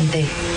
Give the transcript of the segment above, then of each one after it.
Estridente.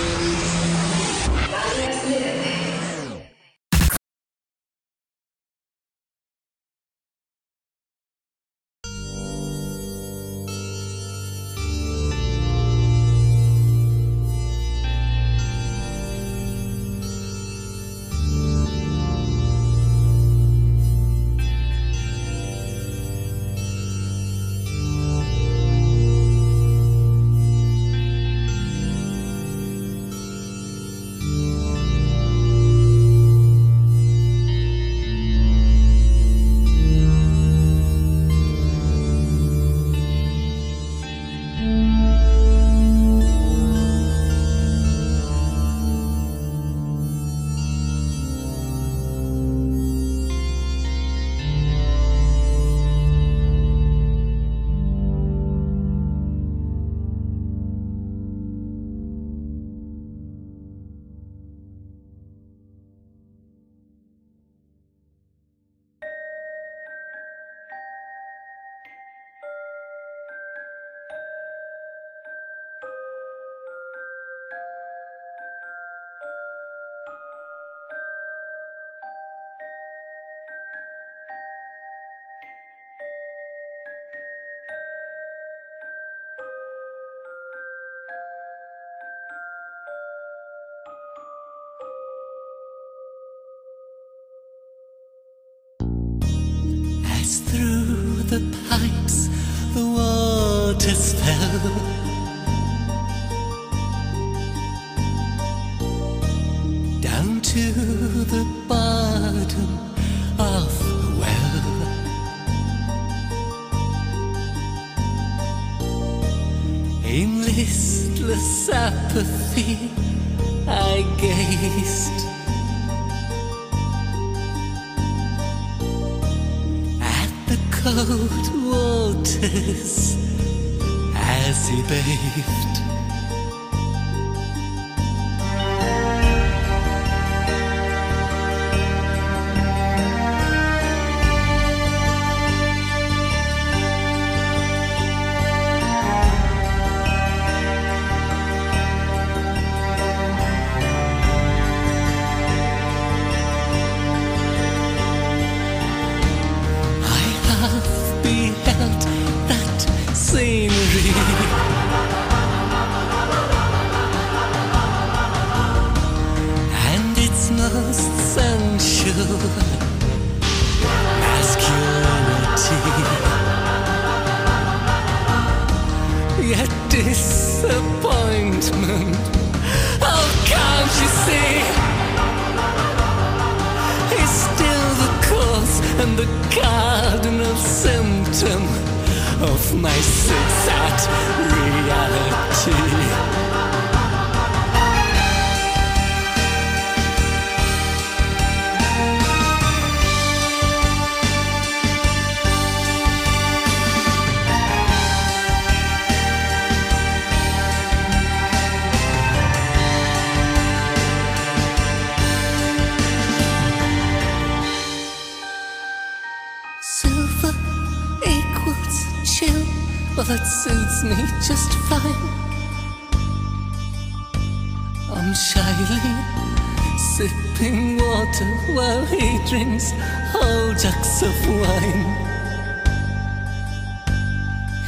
Jugs of wine.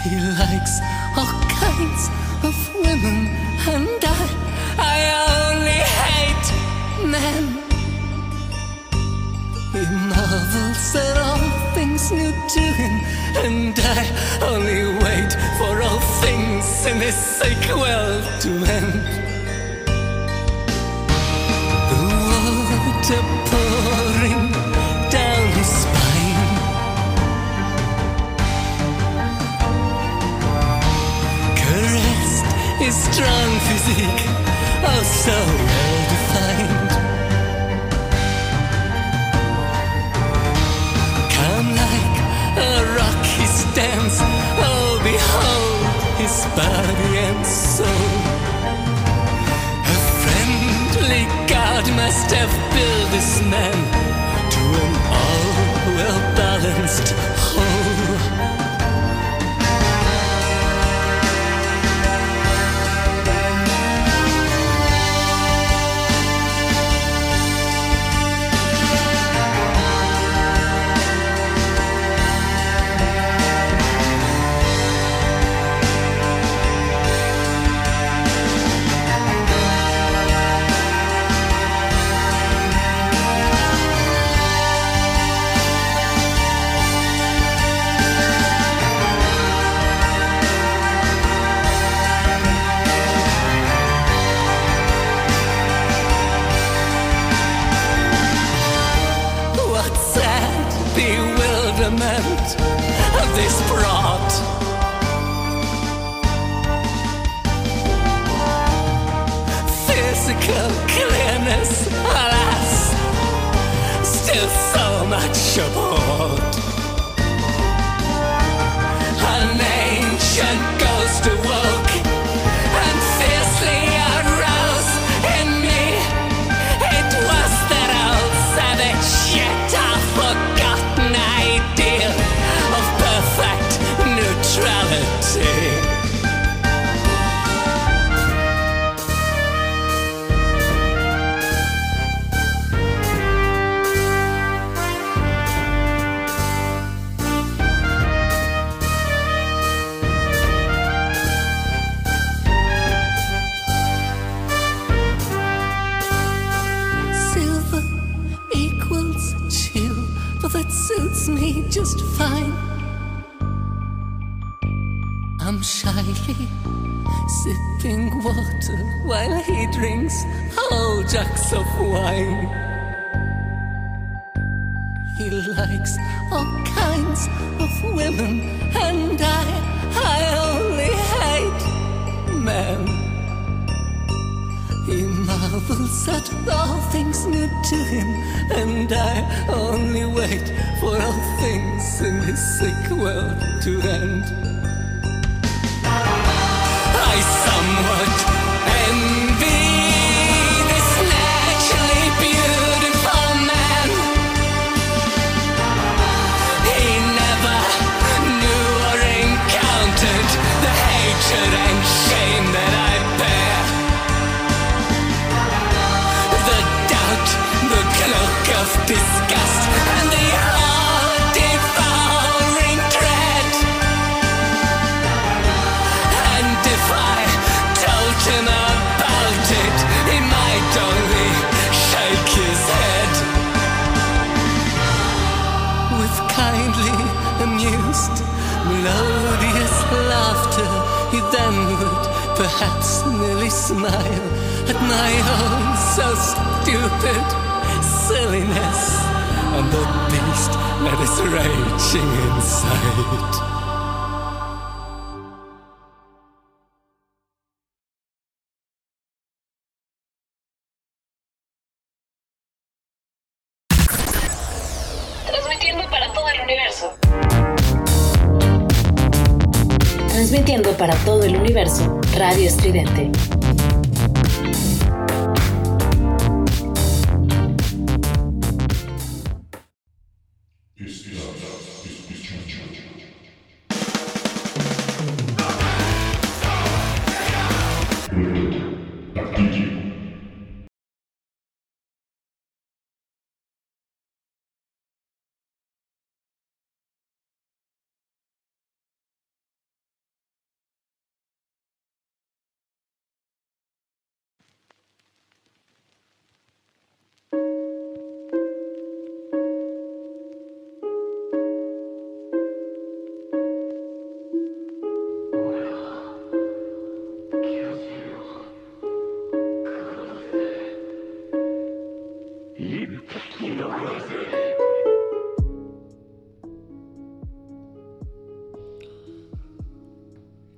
He likes all kinds of women, and I, I only hate men. He marvels at all things new to him, and I only wait for all things in this sequel to end. The water strong physique, oh so well defined. Come like a rock he stands, oh behold his body and soul. A friendly God must have built this man to an all well balanced whole. smile at my own so stupid silliness and the beast that is raging inside.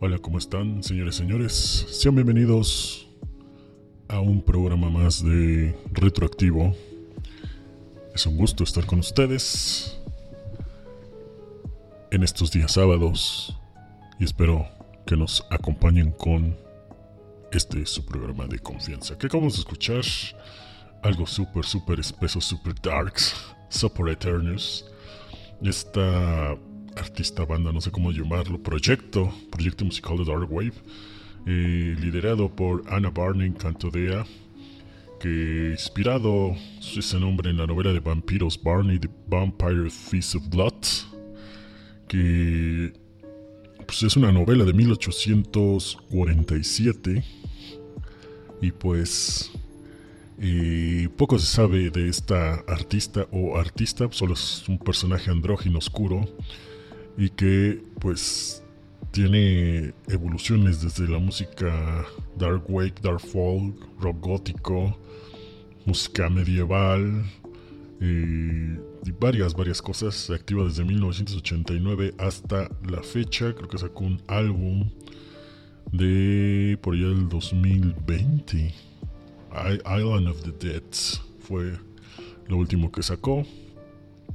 Hola, ¿cómo están, señores y señores? Sean bienvenidos a un programa más de Retroactivo. Es un gusto estar con ustedes en estos días sábados y espero que nos acompañen con este su programa de confianza que acabamos de escuchar algo súper, súper espeso, súper darks, super eternus. Esta artista banda, no sé cómo llamarlo, proyecto, proyecto musical de Dark Wave, eh, liderado por Anna Barney Cantodea, que inspirado ese nombre en la novela de vampiros Barney, The Vampire Feast of Blood, que pues es una novela de 1847 y pues eh, poco se sabe de esta artista o artista, solo es un personaje andrógino oscuro y que pues tiene evoluciones desde la música dark wake, dark folk, rock gótico, música medieval, y varias, varias cosas. activa desde 1989 hasta la fecha. Creo que sacó un álbum de por allá del 2020. Island of the Dead fue lo último que sacó.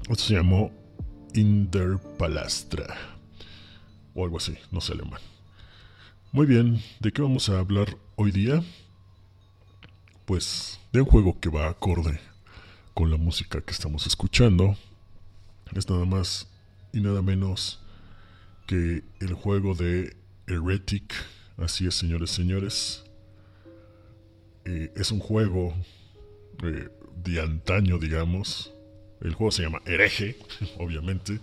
Esto se llamó Inder Palastra o algo así, no sé alemán. Muy bien, ¿de qué vamos a hablar hoy día? Pues de un juego que va acorde con la música que estamos escuchando. Es nada más y nada menos que el juego de Heretic. Así es, señores, señores. Eh, es un juego eh, de antaño, digamos. El juego se llama Hereje, obviamente.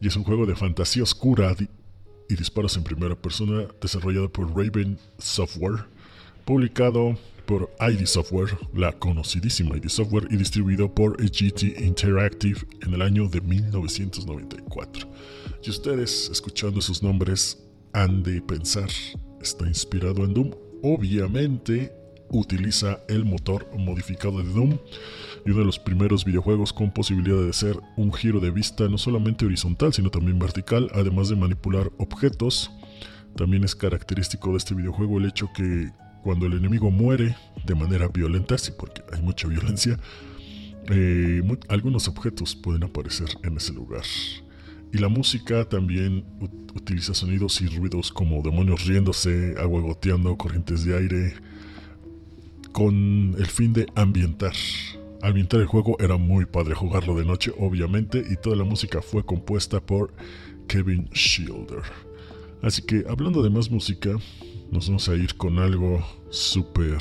Y es un juego de fantasía oscura y disparos en primera persona desarrollado por Raven Software, publicado por ID Software, la conocidísima ID Software, y distribuido por GT Interactive en el año de 1994. Y ustedes, escuchando esos nombres, han de pensar, está inspirado en Doom. Obviamente, utiliza el motor modificado de Doom y uno de los primeros videojuegos con posibilidad de ser un giro de vista no solamente horizontal, sino también vertical, además de manipular objetos. También es característico de este videojuego el hecho que cuando el enemigo muere de manera violenta, sí, porque hay mucha violencia, eh, algunos objetos pueden aparecer en ese lugar. Y la música también utiliza sonidos y ruidos como demonios riéndose, agua goteando, corrientes de aire, con el fin de ambientar. Ambientar el juego era muy padre jugarlo de noche, obviamente, y toda la música fue compuesta por Kevin Shielder. Así que hablando de más música, nos vamos a ir con algo súper,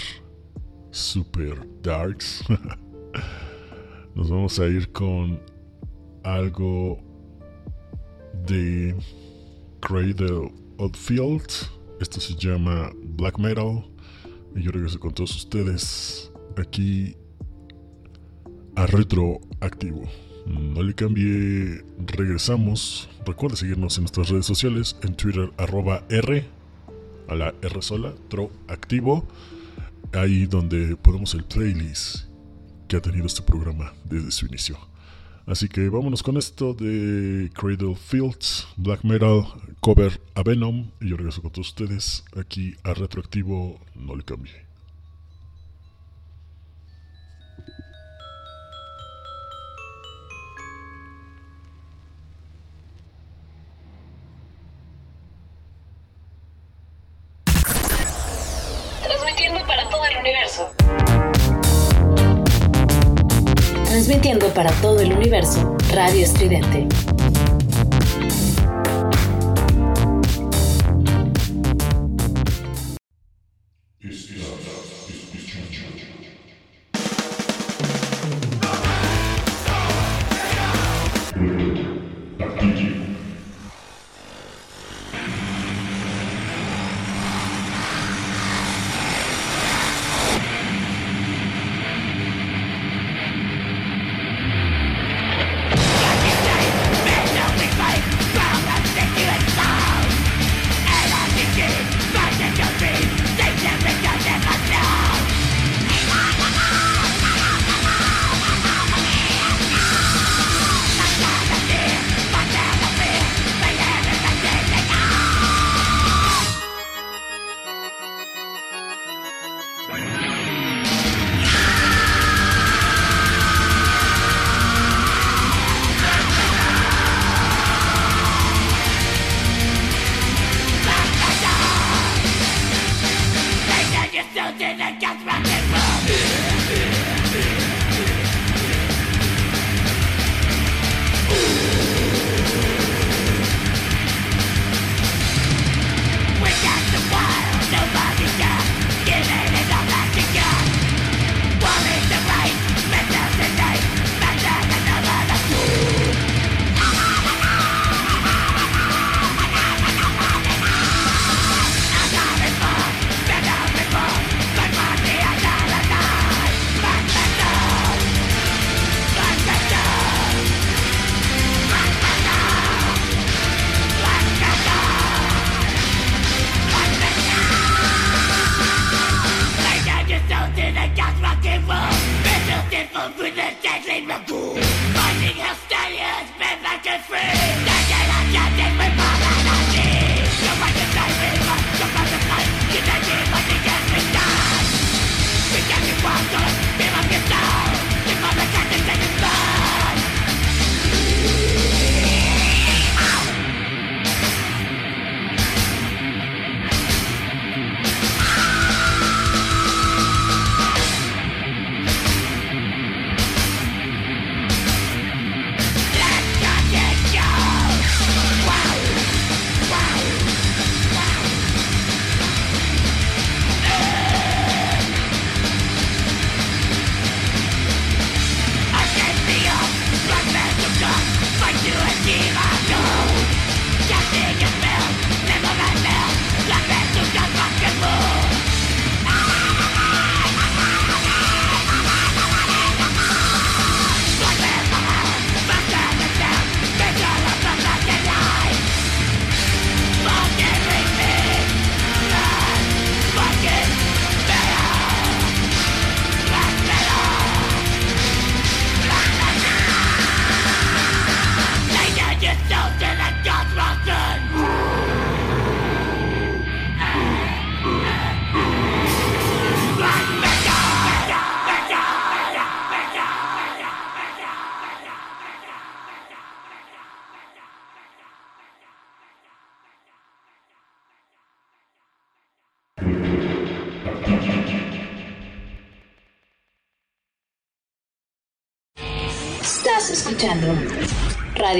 súper darks. nos vamos a ir con algo de Cradle of Field. Esto se llama Black Metal. Y yo regreso con todos ustedes aquí a Retroactivo. No le cambie, regresamos. Recuerda seguirnos en nuestras redes sociales, en Twitter arroba R a la R sola, Tro Activo, ahí donde ponemos el playlist que ha tenido este programa desde su inicio. Así que vámonos con esto de Cradle Fields, Black Metal, cover a Venom. Y yo regreso con todos ustedes aquí a Retroactivo, no le cambie. Radio Estridente.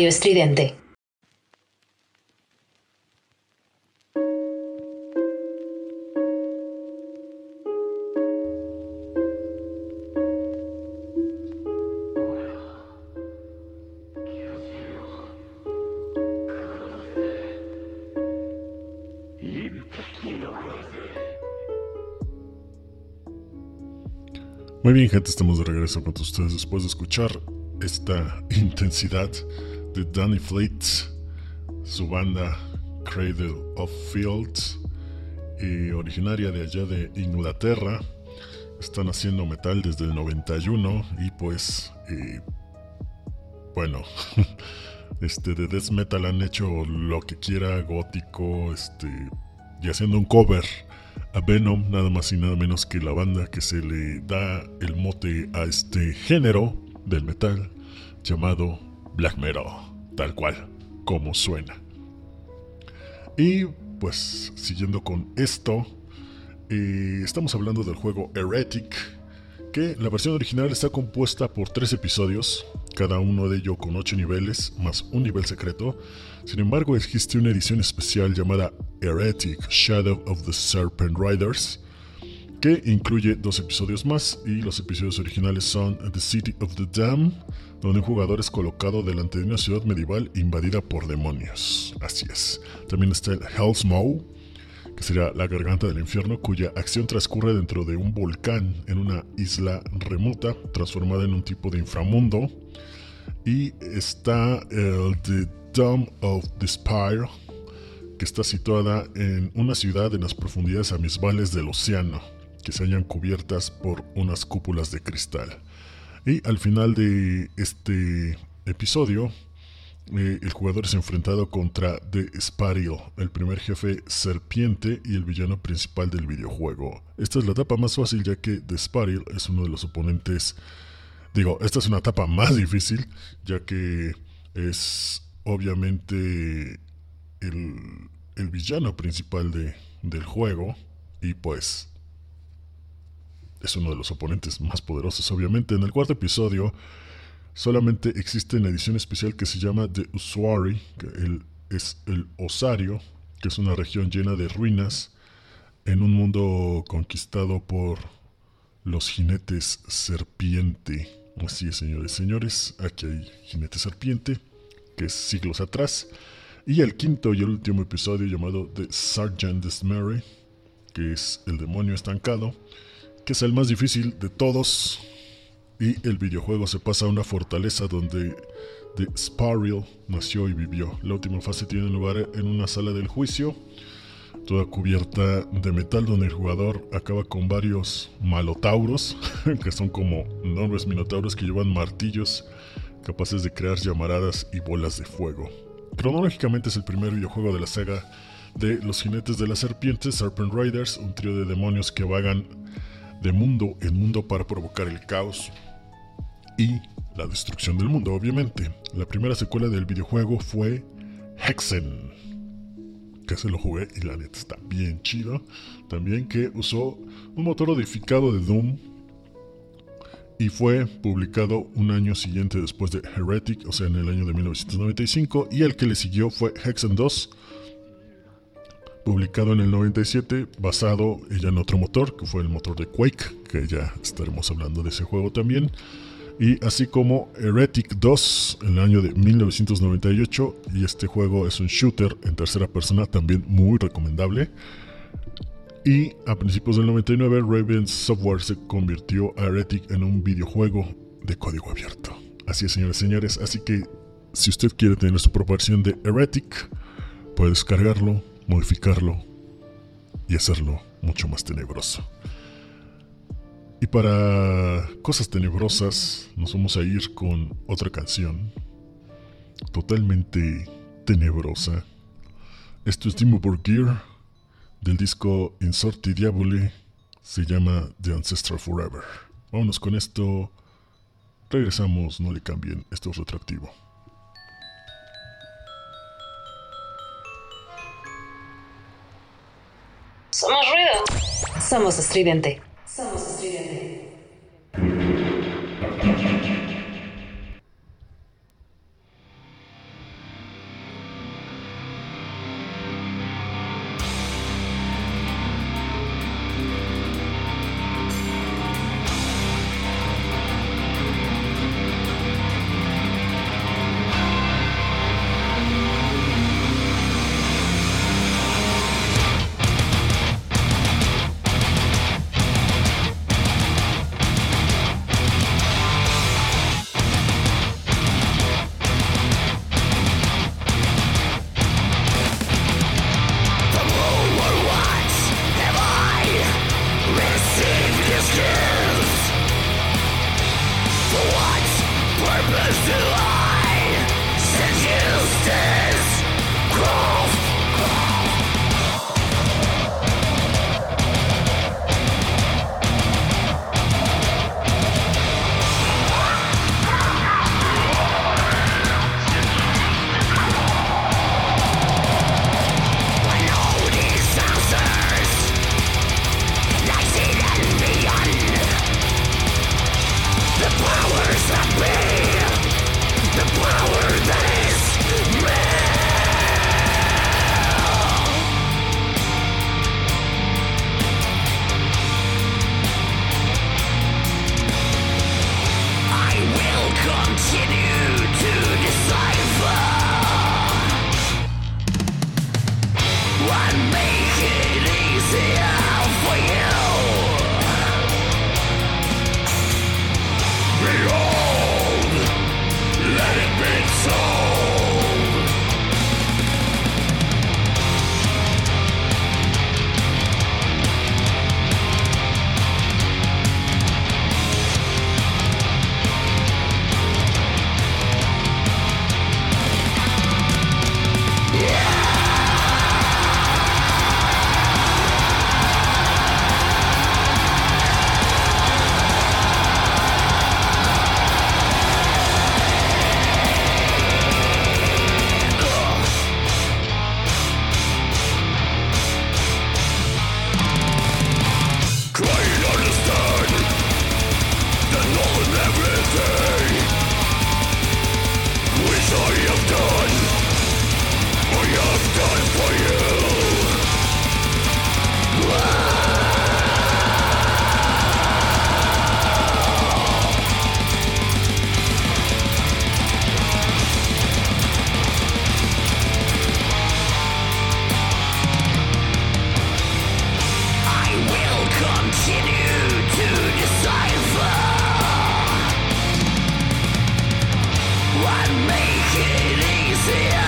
Estridente. Muy bien, gente, estamos de regreso con ustedes después de escuchar esta intensidad de Danny Fleet, su banda Cradle of Fields, originaria de allá de Inglaterra. Están haciendo metal desde el 91 y pues, bueno, este de death metal han hecho lo que quiera, gótico, este, y haciendo un cover a Venom, nada más y nada menos que la banda que se le da el mote a este género del metal llamado black metal, tal cual, como suena. Y pues siguiendo con esto, eh, estamos hablando del juego Heretic, que la versión original está compuesta por tres episodios, cada uno de ellos con ocho niveles, más un nivel secreto. Sin embargo, existe una edición especial llamada Heretic Shadow of the Serpent Riders, que incluye dos episodios más y los episodios originales son The City of the Dam, donde un jugador es colocado delante de una ciudad medieval invadida por demonios. Así es. También está el Hell's Maw, que sería la garganta del infierno, cuya acción transcurre dentro de un volcán en una isla remota, transformada en un tipo de inframundo. Y está el The Dome of Despair, que está situada en una ciudad en las profundidades abismales del océano, que se hallan cubiertas por unas cúpulas de cristal. Y al final de este episodio, eh, el jugador es enfrentado contra The Sparil, el primer jefe serpiente y el villano principal del videojuego. Esta es la etapa más fácil ya que The Sparil es uno de los oponentes... Digo, esta es una etapa más difícil ya que es obviamente el, el villano principal de, del juego y pues es uno de los oponentes más poderosos obviamente. En el cuarto episodio solamente existe una edición especial que se llama The Usuari, que es el Osario, que es una región llena de ruinas en un mundo conquistado por los jinetes serpiente. Así es, señores, señores, aquí hay jinete serpiente, que es siglos atrás. Y el quinto y el último episodio llamado The Sergeant Mary, que es el demonio estancado, que es el más difícil de todos. Y el videojuego se pasa a una fortaleza donde Sparil nació y vivió. La última fase tiene lugar en una sala del juicio, toda cubierta de metal, donde el jugador acaba con varios malotauros, que son como enormes minotauros que llevan martillos capaces de crear llamaradas y bolas de fuego. Cronológicamente es el primer videojuego de la saga de Los Jinetes de la Serpiente, Serpent Riders, un trío de demonios que vagan de mundo en mundo para provocar el caos y la destrucción del mundo, obviamente. La primera secuela del videojuego fue Hexen, que se lo jugué y la neta está bien chido. También que usó un motor modificado de Doom y fue publicado un año siguiente después de Heretic, o sea, en el año de 1995, y el que le siguió fue Hexen 2, publicado en el 97, basado ya en otro motor, que fue el motor de Quake, que ya estaremos hablando de ese juego también, y así como Heretic 2 en el año de 1998, y este juego es un shooter en tercera persona, también muy recomendable. Y a principios del 99, Raven Software se convirtió a Heretic en un videojuego de código abierto. Así es, señores y señores. Así que si usted quiere tener su propia versión de Heretic, puede descargarlo, modificarlo y hacerlo mucho más tenebroso. Y para cosas tenebrosas, nos vamos a ir con otra canción totalmente tenebrosa. Esto es Dimo Gear del disco Insorti Diaboli se llama The Ancestral Forever. Vámonos con esto. Regresamos, no le cambien, esto es retroactivo. Somos estridente. Somos estridente. Somos estridente. Muy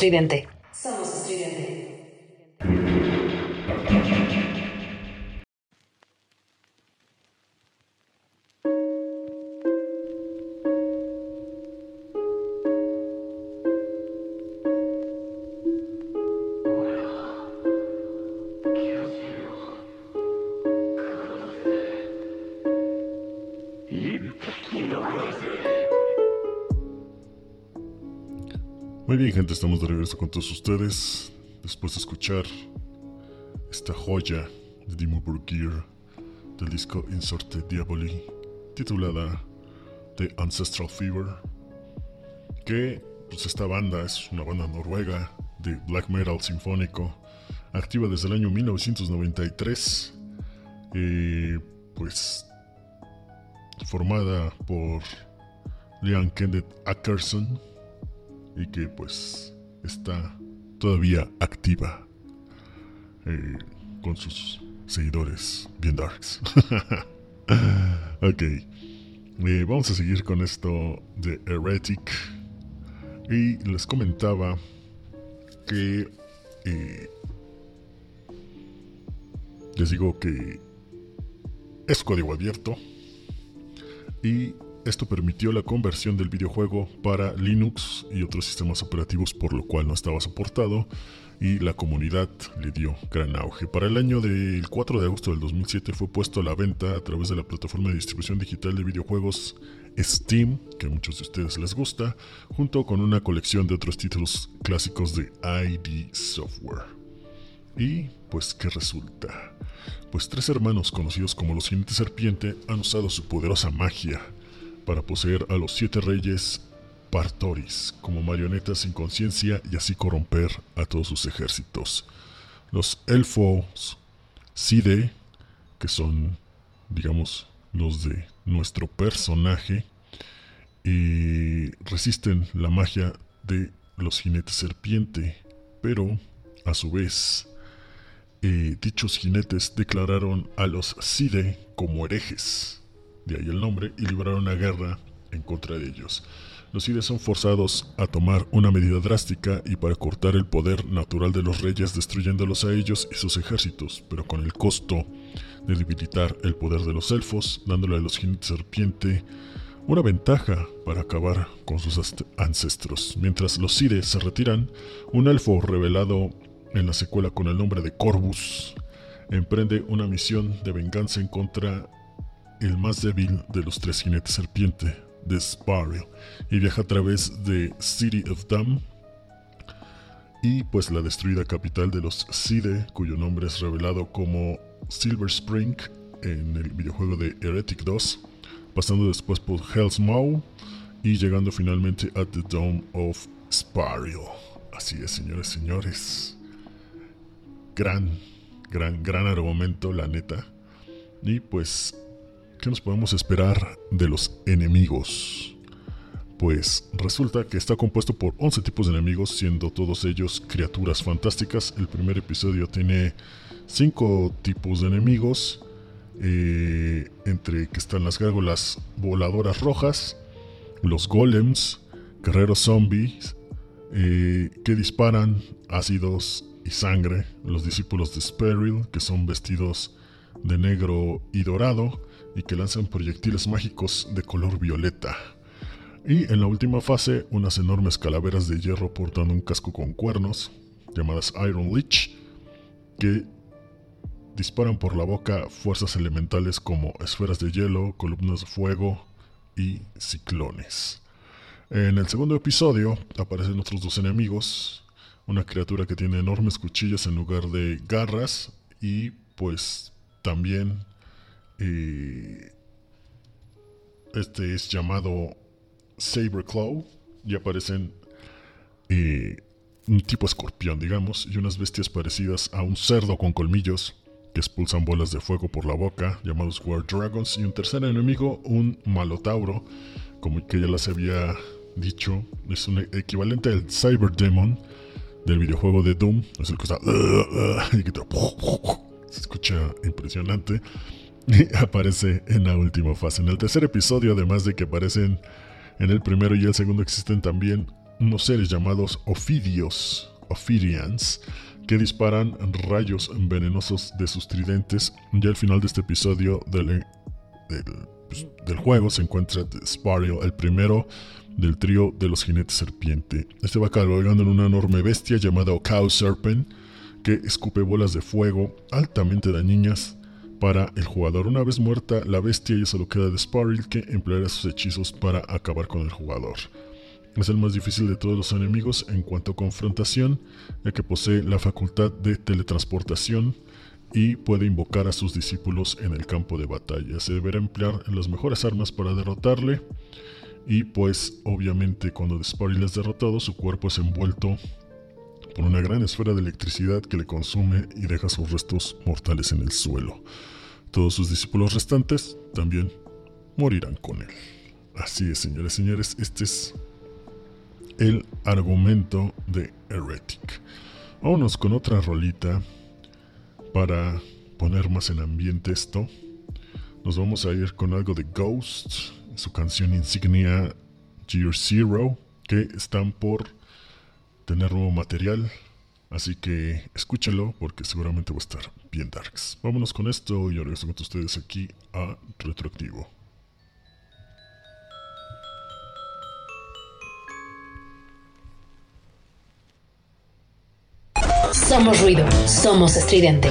bien, gente, estamos de regreso con todos ustedes. Después de escuchar esta joya de Dimo Gear del disco Insorte Diaboli, titulada The Ancestral Fever. Que, pues, esta banda es una banda noruega de black metal sinfónico, activa desde el año 1993. Eh, pues, formada por Leon Kenneth Ackerson y que pues está todavía activa eh, con sus seguidores bien darks. ok, eh, vamos a seguir con esto de Heretic y les comentaba que eh, les digo que es código abierto y esto permitió la conversión del videojuego para Linux y otros sistemas operativos por lo cual no estaba soportado y la comunidad le dio gran auge. Para el año del 4 de agosto del 2007 fue puesto a la venta a través de la plataforma de distribución digital de videojuegos Steam, que a muchos de ustedes les gusta, junto con una colección de otros títulos clásicos de ID Software. Y pues, ¿qué resulta? Pues tres hermanos conocidos como los Jinetes Serpiente han usado su poderosa magia para poseer a los siete reyes Partoris como marionetas sin conciencia y así corromper a todos sus ejércitos. Los elfos Side, que son, digamos, los de nuestro personaje, y resisten la magia de los jinetes serpiente, pero a su vez eh, dichos jinetes declararon a los Side como herejes, de ahí el nombre, y libraron una guerra en contra de ellos. Los Side son forzados a tomar una medida drástica y para cortar el poder natural de los reyes destruyéndolos a ellos y sus ejércitos, pero con el costo de debilitar el poder de los elfos, dándole a los jinetes serpiente una ventaja para acabar con sus ancestros. Mientras los Side se retiran, un elfo revelado en la secuela con el nombre de Corvus emprende una misión de venganza en contra el más débil de los tres jinetes serpiente, de Sparrow, y viaja a través de City of Dam y pues la destruida capital de los Side, cuyo nombre es revelado como Silver Spring en el videojuego de Heretic 2 pasando después por Hell's Maw y llegando finalmente a The Dome of Sparrow. Así es, señores, señores. Gran, gran, gran argumento, la neta. Y pues, ¿qué nos podemos esperar de los enemigos? Pues resulta que está compuesto por 11 tipos de enemigos, siendo todos ellos criaturas fantásticas. El primer episodio tiene 5 tipos de enemigos eh, entre que están las gárgolas voladoras rojas, los golems, guerreros zombies, eh, que disparan ácidos y sangre, los discípulos de Speril, que son vestidos de negro y dorado y que lanzan proyectiles mágicos de color violeta. Y en la última fase, unas enormes calaveras de hierro portando un casco con cuernos, llamadas Iron Leech, que disparan por la boca fuerzas elementales como esferas de hielo, columnas de fuego y ciclones. En el segundo episodio aparecen otros dos enemigos, una criatura que tiene enormes cuchillas en lugar de garras y pues también este es llamado Saber Claw y aparecen eh, un tipo escorpión digamos y unas bestias parecidas a un cerdo con colmillos que expulsan bolas de fuego por la boca, llamados War Dragons, y un tercer enemigo, un Malotauro, como que ya les había dicho, es un equivalente al Cyber Demon del videojuego de Doom, es el que está se escucha impresionante y aparece en la última fase. En el tercer episodio, además de que aparecen en el primero y el segundo, existen también unos seres llamados Ophidios, Ophidians, que disparan rayos venenosos de sus tridentes. Ya al final de este episodio del, pues, del, juego se encuentra Sparrow, el primero del trío de los jinetes serpiente. Este va cabalgando en una enorme bestia llamada Cow Serpent que escupe bolas de fuego altamente dañinas para el jugador. Una vez muerta la bestia ya solo queda de Sparrow que empleará sus hechizos para acabar con el jugador. Es el más difícil de todos los enemigos en cuanto a confrontación, ya que posee la facultad de teletransportación y puede invocar a sus discípulos en el campo de batalla. Se deberá emplear las mejores armas para derrotarle y pues obviamente cuando Sparrow es derrotado su cuerpo es envuelto por una gran esfera de electricidad que le consume y deja sus restos mortales en el suelo. Todos sus discípulos restantes también morirán con él. Así es, señores y señores, este es el argumento de Heretic. Vámonos con otra rolita para poner más en ambiente esto. Nos vamos a ir con algo de Ghost, su canción insignia Year Zero, que están por tener nuevo material. Así que escúchenlo porque seguramente va a estar bien darks. Vámonos con esto y ahora estoy con ustedes aquí a Retroactivo. Somos ruido, somos estridente.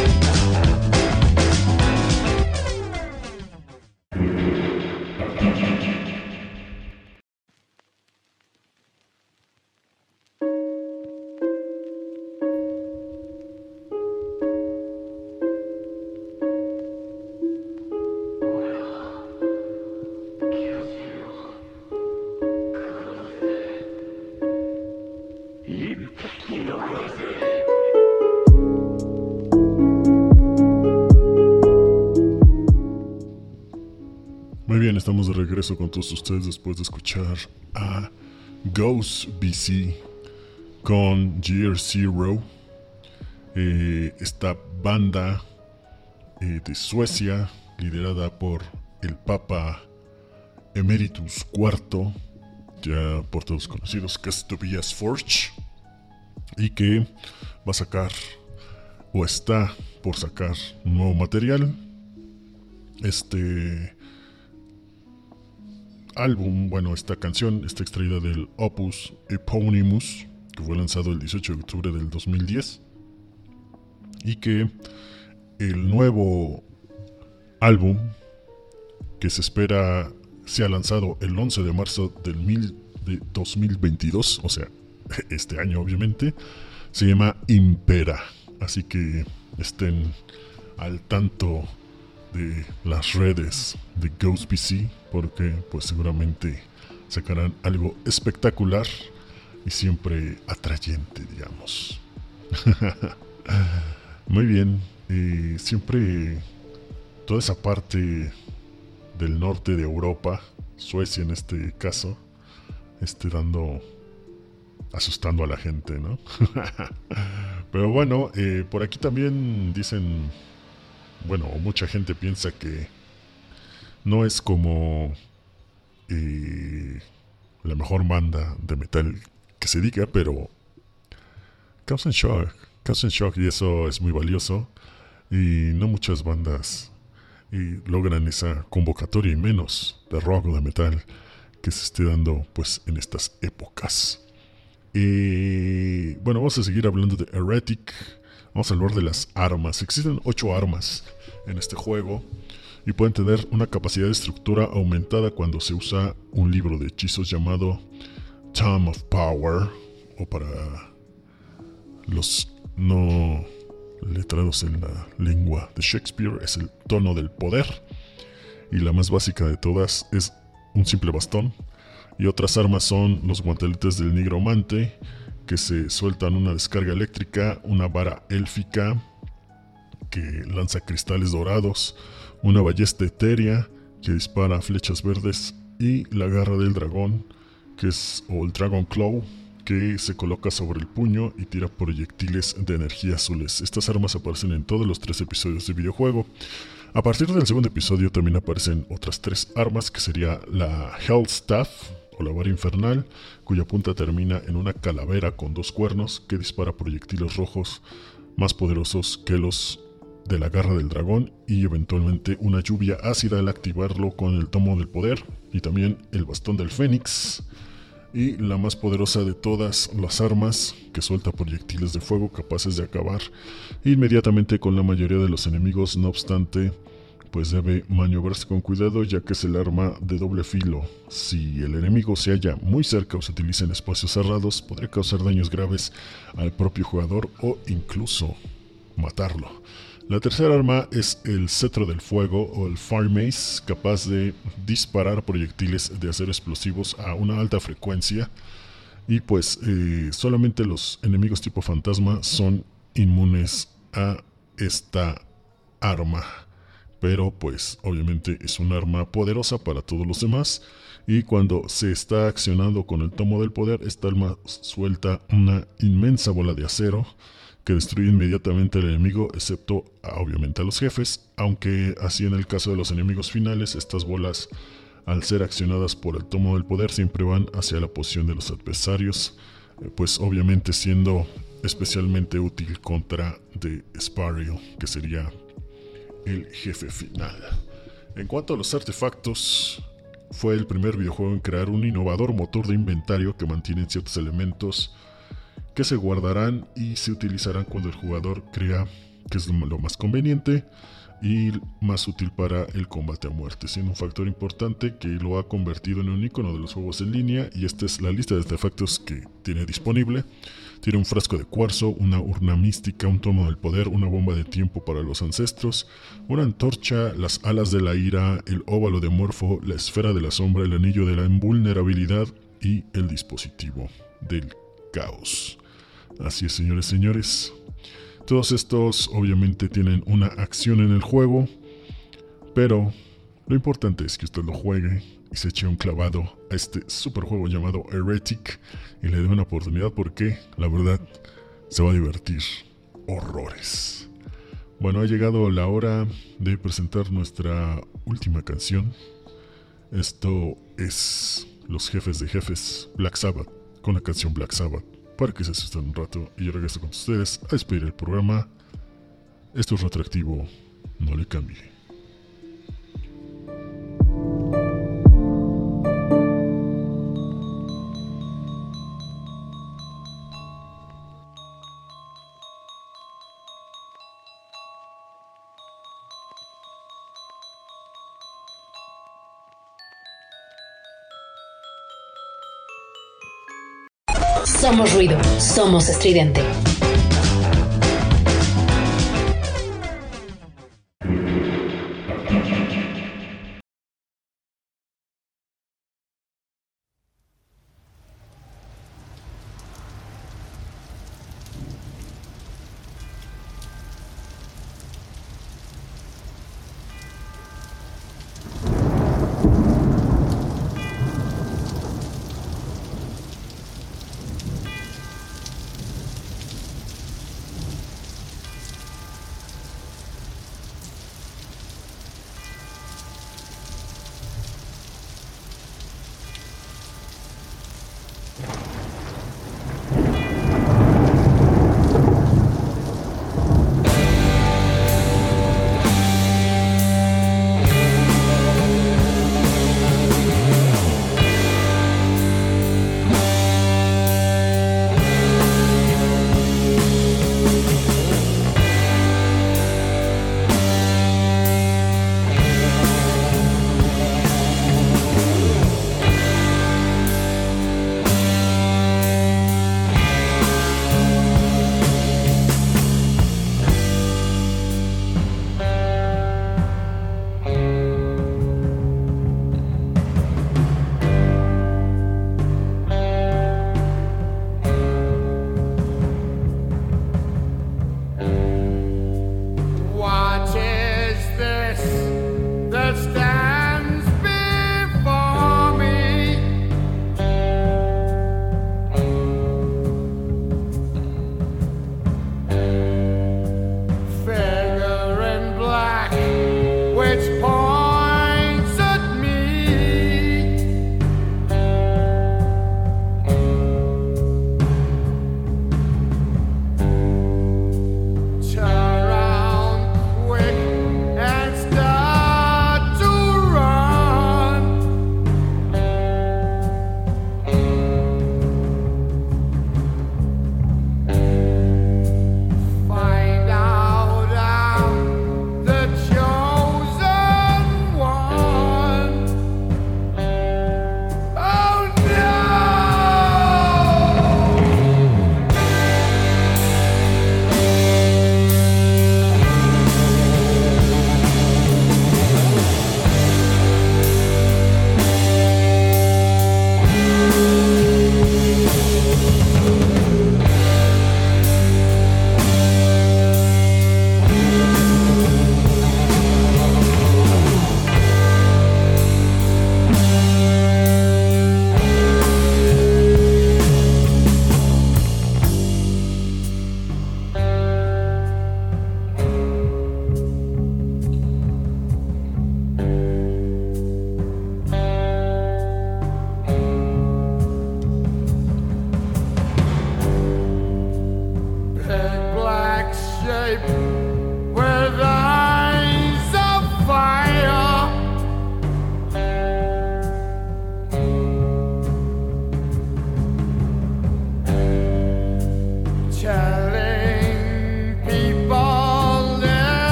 Regreso con todos ustedes después de escuchar a Ghost BC con Gear Zero. Eh, esta banda eh, de Suecia, liderada por el Papa Emeritus IV, ya por todos conocidos, que es Tobias Forge, y que va a sacar o está por sacar nuevo material. Este álbum, bueno, esta canción está extraída del Opus Eponymus, que fue lanzado el 18 de octubre del 2010, y que el nuevo álbum, que se espera sea lanzado el 11 de marzo del mil, de 2022, o sea, este año obviamente, se llama Impera, así que estén al tanto de las redes de Ghost PC porque pues seguramente sacarán algo espectacular y siempre atrayente digamos. Muy bien siempre toda esa parte del norte de Europa Suecia en este caso esté dando asustando a la gente no pero bueno eh, por aquí también dicen bueno, mucha gente piensa que no es como eh, la mejor banda de metal que se diga, pero causan shock, causan shock y eso es muy valioso. Y no muchas bandas y logran esa convocatoria y menos de rock o de metal que se esté dando pues en estas épocas. Y bueno, vamos a seguir hablando de Heretic. Vamos a hablar de las armas. Existen ocho armas en este juego y pueden tener una capacidad de estructura aumentada cuando se usa un libro de hechizos llamado Time of Power o para los no letrados en la lengua de Shakespeare es el tono del poder y la más básica de todas es un simple bastón y otras armas son los guanteletes del nigromante que se sueltan una descarga eléctrica, una vara élfica que lanza cristales dorados, una ballesta etérea que dispara flechas verdes y la garra del dragón, que es o el Dragon Claw, que se coloca sobre el puño y tira proyectiles de energía azules. Estas armas aparecen en todos los tres episodios del videojuego. A partir del segundo episodio también aparecen otras tres armas, que sería la Hell Staff, o la vara infernal, cuya punta termina en una calavera con dos cuernos que dispara proyectiles rojos más poderosos que los de la garra del dragón y eventualmente una lluvia ácida al activarlo con el tomo del poder y también el bastón del fénix y la más poderosa de todas las armas que suelta proyectiles de fuego capaces de acabar inmediatamente con la mayoría de los enemigos. No obstante pues debe maniobrarse con cuidado ya que es el arma de doble filo. Si el enemigo se halla muy cerca o se utiliza en espacios cerrados, podría causar daños graves al propio jugador o incluso matarlo. La tercera arma es el cetro del fuego o el Fire Mace, capaz de disparar proyectiles de acero explosivos a una alta frecuencia. Y pues eh, solamente los enemigos tipo fantasma son inmunes a esta arma pero pues obviamente es un arma poderosa para todos los demás y cuando se está accionando con el tomo del poder, esta arma suelta una inmensa bola de acero que destruye inmediatamente al enemigo, excepto obviamente a los jefes, aunque así en el caso de los enemigos finales, estas bolas al ser accionadas por el tomo del poder siempre van hacia la posición de los adversarios, eh, pues obviamente siendo especialmente útil contra The Sparrow, que sería el jefe final. En cuanto a los artefactos, fue el primer videojuego en crear un innovador motor de inventario que mantiene ciertos elementos que se guardarán y se utilizarán cuando el jugador crea que es lo más conveniente y más útil para el combate a muerte, siendo un factor importante que lo ha convertido en un icono de los juegos en línea y esta es la lista de artefactos que tiene disponible. Tiene un frasco de cuarzo, una urna mística, un tomo del poder, una bomba de tiempo para los ancestros, una antorcha, las alas de la ira, el óvalo de Morfo, la esfera de la sombra, el anillo de la invulnerabilidad y el dispositivo del caos. Así es, señores, señores. Todos estos obviamente tienen una acción en el juego, pero lo importante es que usted lo juegue y se eche un clavado a este super juego llamado Heretic y le dé una oportunidad porque la verdad se va a divertir horrores. Bueno, ha llegado la hora de presentar nuestra última canción. Esto es Los Jefes de Jefes, Black Sabbath, con la canción Black Sabbath para que se asusten un rato y yo regreso con ustedes a despedir el programa. Esto es retroactivo, no le cambie. Somos estridente.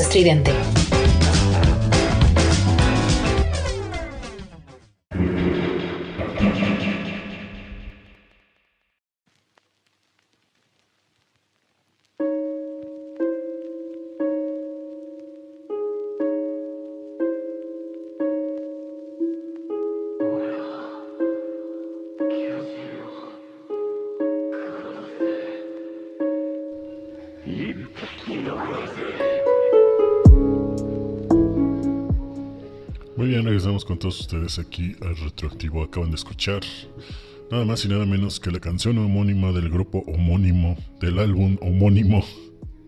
Estridente. Todos ustedes aquí al retroactivo. Acaban de escuchar nada más y nada menos que la canción homónima del grupo homónimo, del álbum homónimo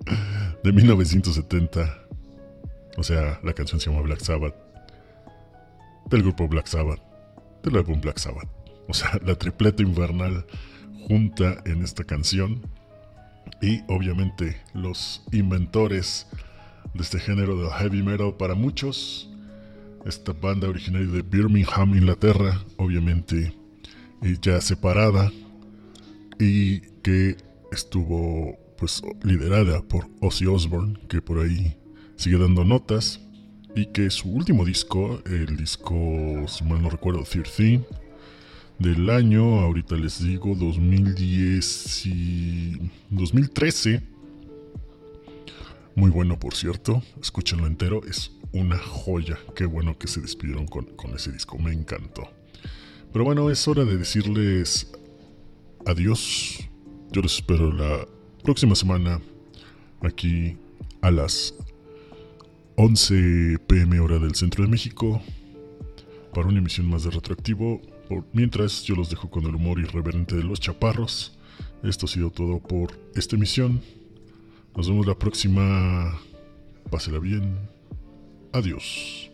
de 1970. O sea, la canción se llama Black Sabbath. Del grupo Black Sabbath. Del álbum Black Sabbath. O sea, la tripleta invernal junta en esta canción. Y obviamente los inventores de este género del heavy metal para muchos esta banda originaria de Birmingham, Inglaterra, obviamente eh, ya separada y que estuvo pues liderada por Ozzy Osbourne, que por ahí sigue dando notas y que su último disco, el disco, si mal no recuerdo, 13 del año, ahorita les digo, 2010 y 2013, muy bueno por cierto, escúchenlo entero, es una joya. Qué bueno que se despidieron con, con, ese disco, me encantó. Pero bueno, es hora de decirles adiós. Yo les espero la próxima semana aquí a las 11 pm hora del centro de México para una emisión más de Retroactivo. Mientras yo los dejo con el humor irreverente de los chaparros. Esto ha sido todo por esta emisión. Nos vemos la próxima. Pásela bien. Adiós.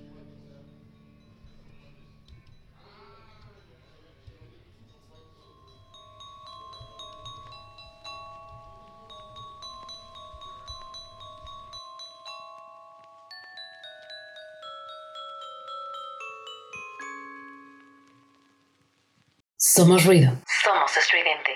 Somos ruido. Somos estridente.